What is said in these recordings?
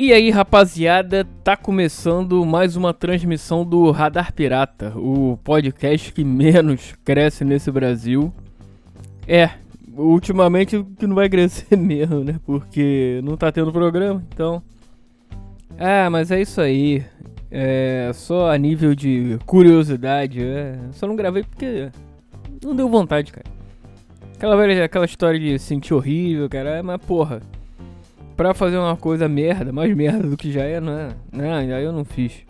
E aí, rapaziada, tá começando mais uma transmissão do Radar Pirata, o podcast que menos cresce nesse Brasil. É, ultimamente que não vai crescer mesmo, né? Porque não tá tendo programa, então. Ah, mas é isso aí. É só a nível de curiosidade. É, só não gravei porque não deu vontade, cara. Aquela aquela história de sentir horrível, cara, mas porra pra fazer uma coisa merda, mais merda do que já é, não é? Não, aí eu não fiz.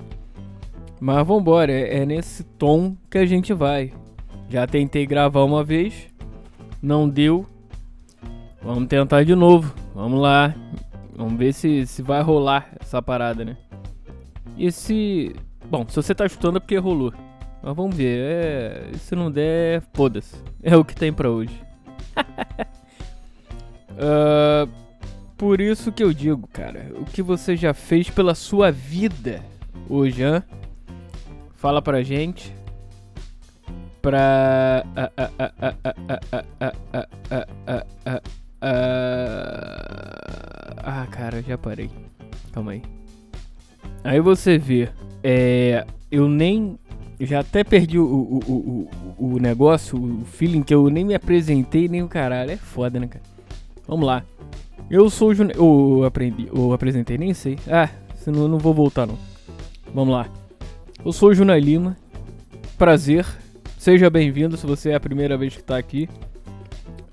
Mas vambora, é, é nesse tom que a gente vai. Já tentei gravar uma vez, não deu. Vamos tentar de novo. Vamos lá. Vamos ver se, se vai rolar essa parada, né? E se. Bom, se você tá escutando é porque rolou. Mas vamos ver. É... Se não der, foda-se. É o que tem pra hoje. uh, Por isso que eu digo, cara, o que você já fez pela sua vida hoje, hã? Fala pra gente. Pra. Ah, cara, já parei. Calma aí. Aí você vê. É. Eu nem. Já até perdi o, o, o, o negócio, o feeling que eu nem me apresentei, nem o caralho. É foda, né, cara? Vamos lá. Eu sou o Júnior. Eu aprendi. Eu apresentei, nem sei. Ah, senão eu não vou voltar não. Vamos lá. Eu sou o Júnior Lima. Prazer. Seja bem-vindo se você é a primeira vez que está aqui.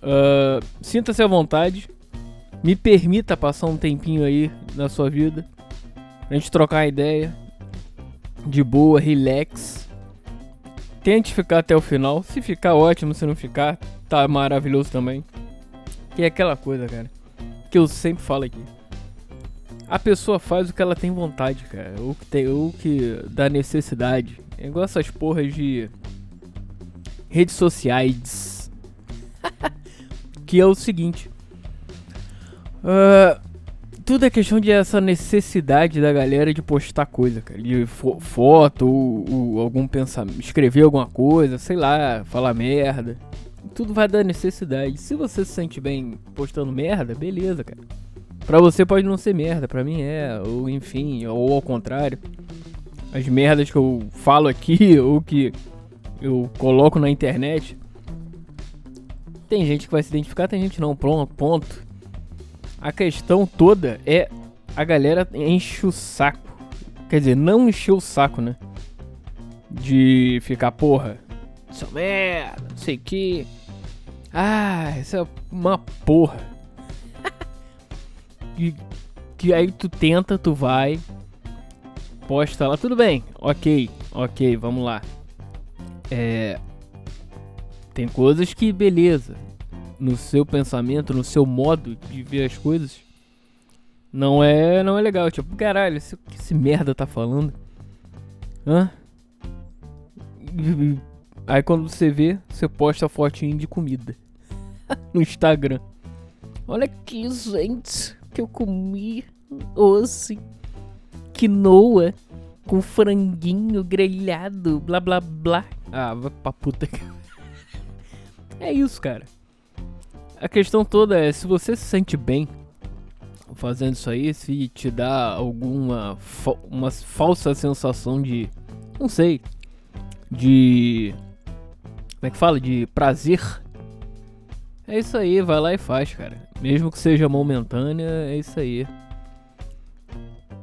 Uh, Sinta-se à vontade. Me permita passar um tempinho aí na sua vida. Pra gente trocar uma ideia. De boa, relax. Tente ficar até o final. Se ficar ótimo, se não ficar, tá maravilhoso também. Que é aquela coisa, cara que eu sempre falo aqui. A pessoa faz o que ela tem vontade, cara. Ou que tem, ou que dá necessidade. É igual essas porras de redes sociais. que é o seguinte. Uh, tudo é questão de essa necessidade da galera de postar coisa, cara. De fo foto ou, ou, algum pensamento. Escrever alguma coisa, sei lá, falar merda tudo vai da necessidade. Se você se sente bem postando merda, beleza, cara. Pra você pode não ser merda, pra mim é, ou enfim, ou ao contrário. As merdas que eu falo aqui, ou que eu coloco na internet. Tem gente que vai se identificar, tem gente não, pronto, ponto. A questão toda é a galera enche o saco. Quer dizer, não encheu o saco, né? De ficar, porra, sou merda, não sei o que. Ah, isso é uma porra. que, que aí tu tenta, tu vai, posta lá, tudo bem, ok, ok, vamos lá. É. Tem coisas que, beleza, no seu pensamento, no seu modo de ver as coisas, não é, não é legal. Tipo, caralho, o que esse merda tá falando? Hã? Aí quando você vê, você posta a fotinho de comida. no Instagram. Olha aqui, gente, que eu comi hoje. Quinoa com franguinho grelhado, blá blá blá. Ah, vai pra puta. é isso, cara. A questão toda é, se você se sente bem fazendo isso aí, se te dá alguma fa uma falsa sensação de, não sei, de como é que fala, de prazer é isso aí, vai lá e faz, cara. Mesmo que seja momentânea, é isso aí.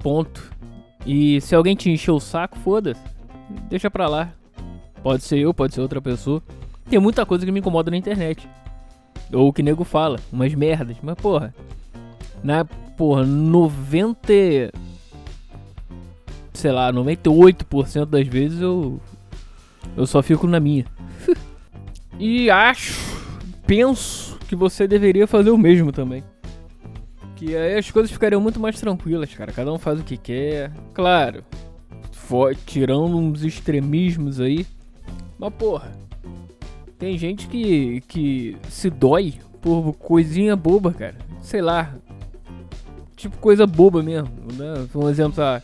Ponto. E se alguém te encher o saco, foda-se. Deixa pra lá. Pode ser eu, pode ser outra pessoa. Tem muita coisa que me incomoda na internet. Ou que nego fala, umas merdas. Mas porra. Na porra, 90. Sei lá, 98% das vezes eu. Eu só fico na minha. e acho penso que você deveria fazer o mesmo também. Que aí as coisas ficariam muito mais tranquilas, cara. Cada um faz o que quer. Claro, tirando uns extremismos aí. Mas porra, tem gente que, que se dói por coisinha boba, cara. Sei lá. Tipo coisa boba mesmo. Né? Um exemplo, ah,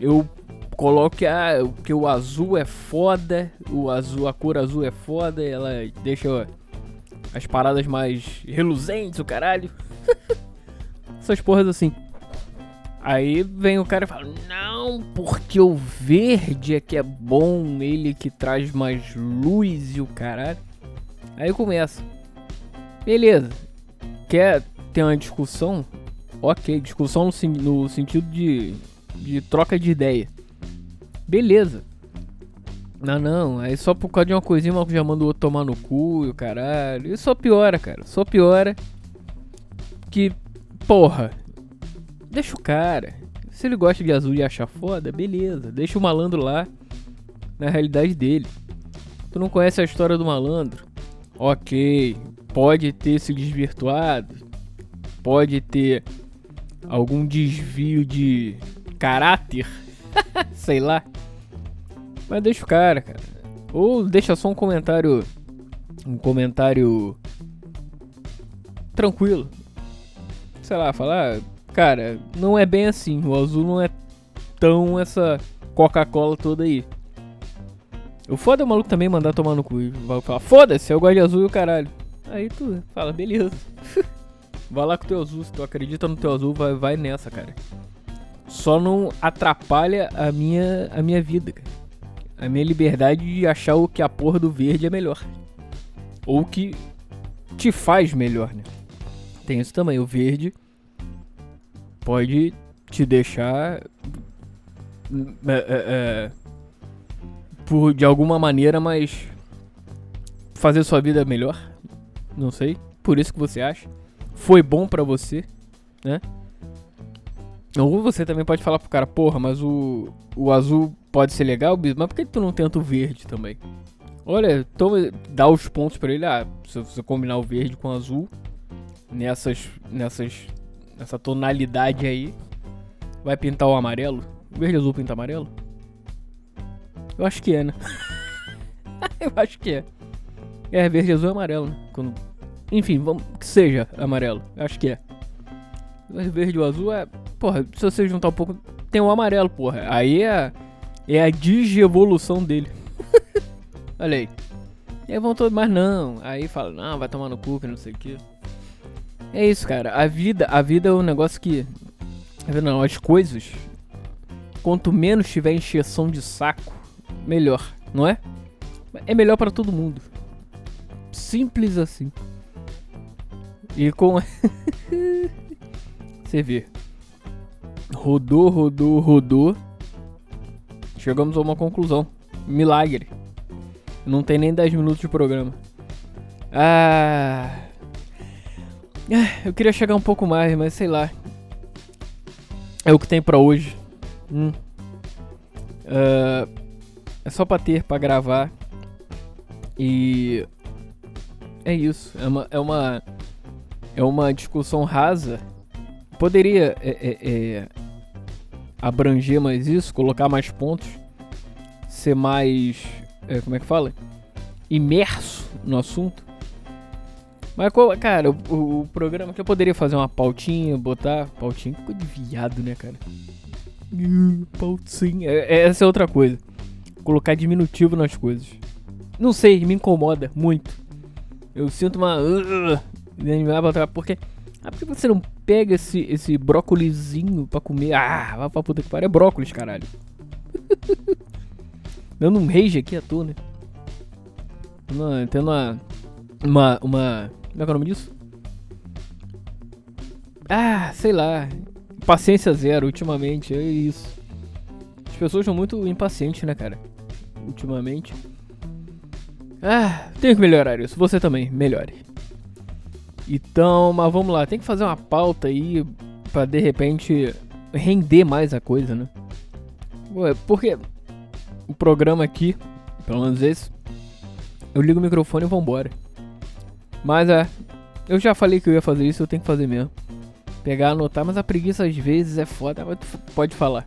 eu coloco que, ah, que o azul é foda, o azul, a cor azul é foda, ela deixa as paradas mais reluzentes, o caralho. Essas porras assim. Aí vem o cara e fala: Não, porque o verde é que é bom, ele que traz mais luz e o caralho. Aí começa. Beleza. Quer ter uma discussão? Ok, discussão no, no sentido de, de troca de ideia. Beleza. Não, não, aí só por causa de uma coisinha, uma já manda o outro tomar no cu e o caralho. E só piora, cara. Só piora. Que, porra, Deixa o cara. Se ele gosta de azul e acha foda, beleza. Deixa o malandro lá na realidade dele. Tu não conhece a história do malandro? Ok. Pode ter se desvirtuado. Pode ter algum desvio de caráter. Sei lá. Mas deixa o cara, cara. Ou deixa só um comentário. Um comentário. Tranquilo. Sei lá, falar cara, não é bem assim. O azul não é tão essa Coca-Cola toda aí. O foda é o maluco também mandar tomar no cu. Vai falar, foda-se, eu gosto de azul e o caralho. Aí tu fala, beleza. vai lá com o teu azul, se tu acredita no teu azul, vai, vai nessa, cara. Só não atrapalha a minha, a minha vida, cara. A minha liberdade de achar o que a porra do verde é melhor. Ou que te faz melhor, né? Tem isso também, o verde pode te deixar é, é, é, por de alguma maneira mais fazer sua vida melhor não sei por isso que você acha foi bom para você né ou você também pode falar pro cara porra mas o, o azul pode ser legal mas por que tu não tenta o verde também olha toma, dá os pontos para ele ah se você combinar o verde com o azul nessas nessas essa tonalidade aí, vai pintar o amarelo? Verde azul pinta amarelo? Eu acho que é, né? eu acho que é. É, verde azul e amarelo, né? Quando... Enfim, vamos que seja amarelo. Eu acho que é. Mas verde ou azul é. Porra, se você juntar um pouco. Tem o amarelo, porra. Aí é. É a digievolução dele. Olha aí. E aí vão todos, mas não. Aí fala, não, vai tomar no cu, que não sei o que. É isso, cara. A vida, a vida é um negócio que. Tá não, as coisas. Quanto menos tiver encheção de saco, melhor, não é? É melhor para todo mundo. Simples assim. E com. Você vê. Rodou, rodou, rodou. Chegamos a uma conclusão. Milagre. Não tem nem 10 minutos de programa. Ah. É, eu queria chegar um pouco mais, mas sei lá. É o que tem pra hoje. Hum. Uh, é só pra ter, pra gravar. E. É isso. É uma. É uma, é uma discussão rasa. Poderia é, é, é, abranger mais isso, colocar mais pontos, ser mais. É, como é que fala? Imerso no assunto. Mas, cara, o, o, programa que eu poderia fazer uma pautinha, botar. Pautinha, ficou de viado, né, cara? Pautinha. É, é, essa é outra coisa. Colocar diminutivo nas coisas. Não sei, me incomoda muito. Eu sinto uma. Porque. Ah, você não pega esse, esse brócolizinho pra comer? Ah, vai pra puta que pariu. É brócolis, caralho. Dando um rage aqui à toa, né? Tendo uma. Uma. Uma. Como é, é o nome disso? Ah, sei lá. Paciência zero, ultimamente. É isso. As pessoas estão muito impacientes, né, cara? Ultimamente. Ah, tenho que melhorar isso. Você também, melhore. Então, mas vamos lá. Tem que fazer uma pauta aí pra de repente render mais a coisa, né? Ué, porque o programa aqui, pelo menos esse, eu ligo o microfone e vambora. Mas é, eu já falei que eu ia fazer isso, eu tenho que fazer mesmo. Pegar, anotar, mas a preguiça às vezes é foda. Mas tu pode falar.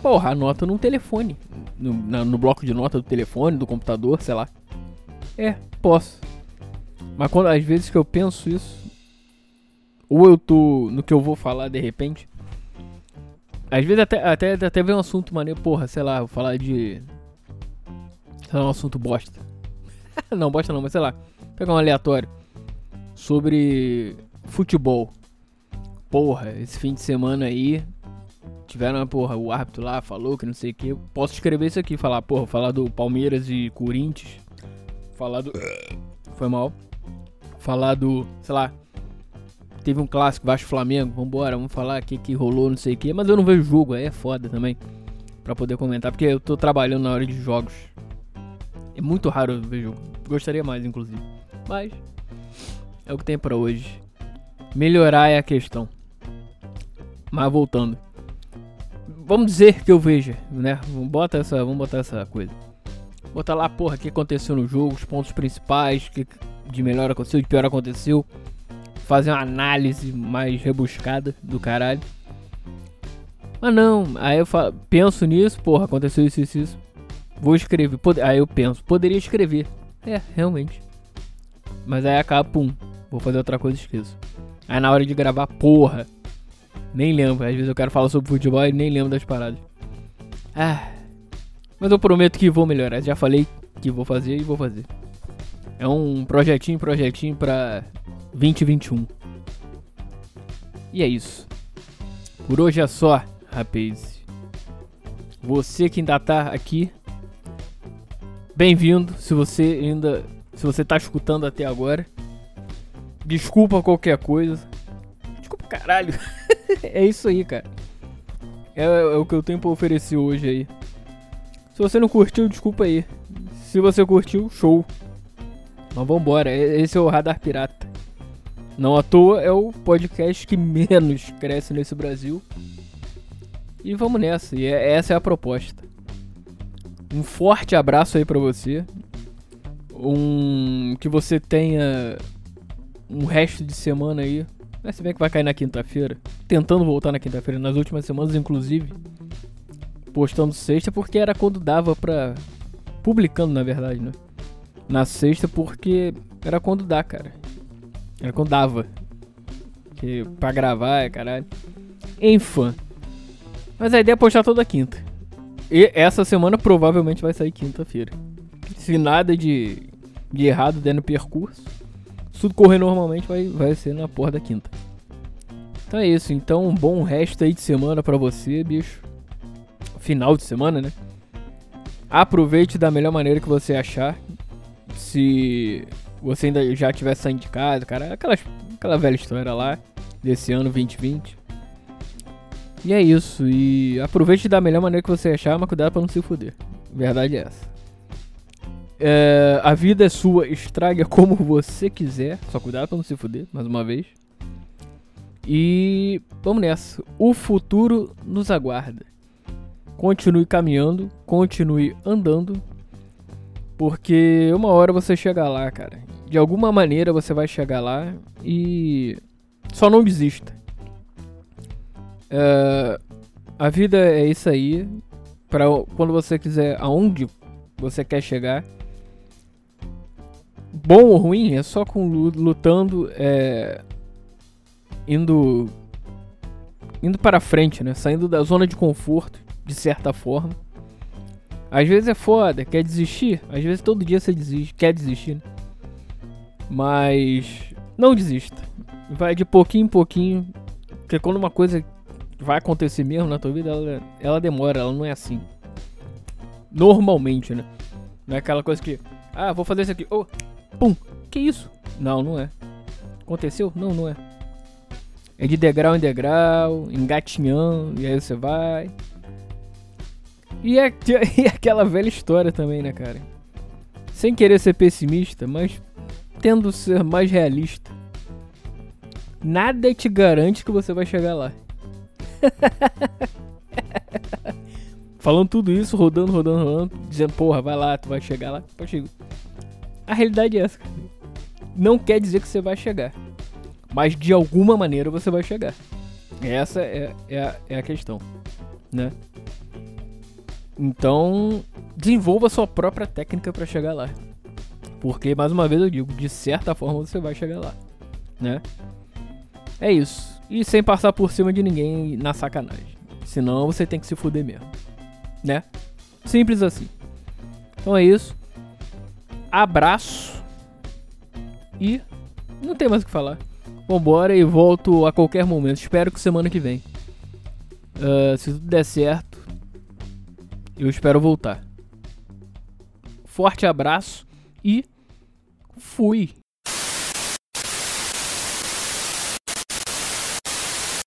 Porra, anota num telefone. No, na, no bloco de nota do telefone, do computador, sei lá. É, posso. Mas quando às vezes que eu penso isso, ou eu tô no que eu vou falar de repente. Às vezes até, até, até vem um assunto maneiro, porra, sei lá, vou falar de. Sei lá, um assunto bosta. não, bosta não, mas sei lá. Pegar um aleatório sobre futebol. Porra, esse fim de semana aí tiveram, porra, o árbitro lá falou que não sei o que. Posso escrever isso aqui, falar, porra, falar do Palmeiras e Corinthians. Falar do. Foi mal. Falar do. Sei lá. Teve um clássico, Vasco Flamengo. Vambora, vamos falar o que, rolou, não sei o que. Mas eu não vejo jogo, aí é foda também. Pra poder comentar, porque eu tô trabalhando na hora de jogos. É muito raro eu ver jogo. Gostaria mais, inclusive. Mas. É o que tem pra hoje. Melhorar é a questão. Mas voltando. Vamos dizer que eu veja, né? Botar essa, vamos botar essa coisa. Botar lá, porra, o que aconteceu no jogo, os pontos principais, que de melhor aconteceu, de pior aconteceu. Fazer uma análise mais rebuscada do caralho. Mas não, aí eu falo, penso nisso, porra, aconteceu isso, isso, isso. Vou escrever. Aí eu penso, poderia escrever. É, realmente. Mas aí acaba, pum, vou fazer outra coisa e esqueço. Aí na hora de gravar, porra, nem lembro. Às vezes eu quero falar sobre futebol e nem lembro das paradas. Ah. Mas eu prometo que vou melhorar. Já falei que vou fazer e vou fazer. É um projetinho, projetinho pra 2021. E é isso. Por hoje é só, rapaz. Você que ainda tá aqui, bem-vindo. Se você ainda, se você tá escutando até agora, desculpa qualquer coisa. Desculpa, caralho. é isso aí, cara. É, é, o que eu tenho pra oferecer hoje aí. Se você não curtiu, desculpa aí. Se você curtiu, show. Mas vambora, esse é o Radar Pirata. Não à toa é o podcast que menos cresce nesse Brasil. E vamos nessa, e é, essa é a proposta. Um forte abraço aí pra você. Um. Que você tenha um resto de semana aí mas se bem que vai cair na quinta-feira. Tentando voltar na quinta-feira, nas últimas semanas, inclusive. Postando sexta, porque era quando dava pra. Publicando, na verdade, né? Na sexta, porque era quando dá, cara. Era quando dava. Que pra gravar, é caralho. Enfim. Mas a ideia é postar toda quinta. E essa semana provavelmente vai sair quinta-feira. Se nada de, de errado der no percurso se tudo correr normalmente, vai, vai ser na porra da quinta. Então é isso. Então, um bom resto aí de semana pra você, bicho. Final de semana, né? Aproveite da melhor maneira que você achar. Se você ainda já tiver saindo de casa, cara, aquela, aquela velha história lá desse ano 2020. E é isso. E aproveite da melhor maneira que você achar, mas cuidado pra não se fuder. Verdade é essa. É, a vida é sua, estraga como você quiser. Só cuidado pra não se fuder, mais uma vez. E vamos nessa. O futuro nos aguarda. Continue caminhando, continue andando. Porque uma hora você chega lá, cara. De alguma maneira você vai chegar lá e só não desista. É, a vida é isso aí. Para quando você quiser, aonde você quer chegar, bom ou ruim, é só com lutando, é, indo indo para frente, né? Saindo da zona de conforto, de certa forma. Às vezes é foda, quer desistir. Às vezes todo dia você desiste, quer desistir. Né? Mas não desista. Vai de pouquinho em pouquinho. Porque quando uma coisa vai acontecer mesmo na tua vida, ela, ela demora, ela não é assim. Normalmente, né? Não é aquela coisa que, ah, vou fazer isso aqui. Oh, Pum! Que isso? Não, não é. Aconteceu? Não, não é. É de degrau em degrau, engatinhando, e aí você vai. E é, e é aquela velha história também, né, cara? Sem querer ser pessimista, mas tendo ser mais realista. Nada te garante que você vai chegar lá. Falando tudo isso, rodando, rodando, rodando, dizendo, porra, vai lá, tu vai chegar lá. Pô, chego. A realidade é essa. Não quer dizer que você vai chegar. Mas de alguma maneira você vai chegar. Essa é, é, a, é a questão. Né? Então, desenvolva sua própria técnica para chegar lá. Porque, mais uma vez eu digo, de certa forma você vai chegar lá. Né? É isso. E sem passar por cima de ninguém na sacanagem. Senão você tem que se fuder mesmo. Né? Simples assim. Então é isso abraço e não tem mais o que falar. Vambora e volto a qualquer momento. Espero que semana que vem. Uh, se tudo der certo, eu espero voltar. Forte abraço e fui!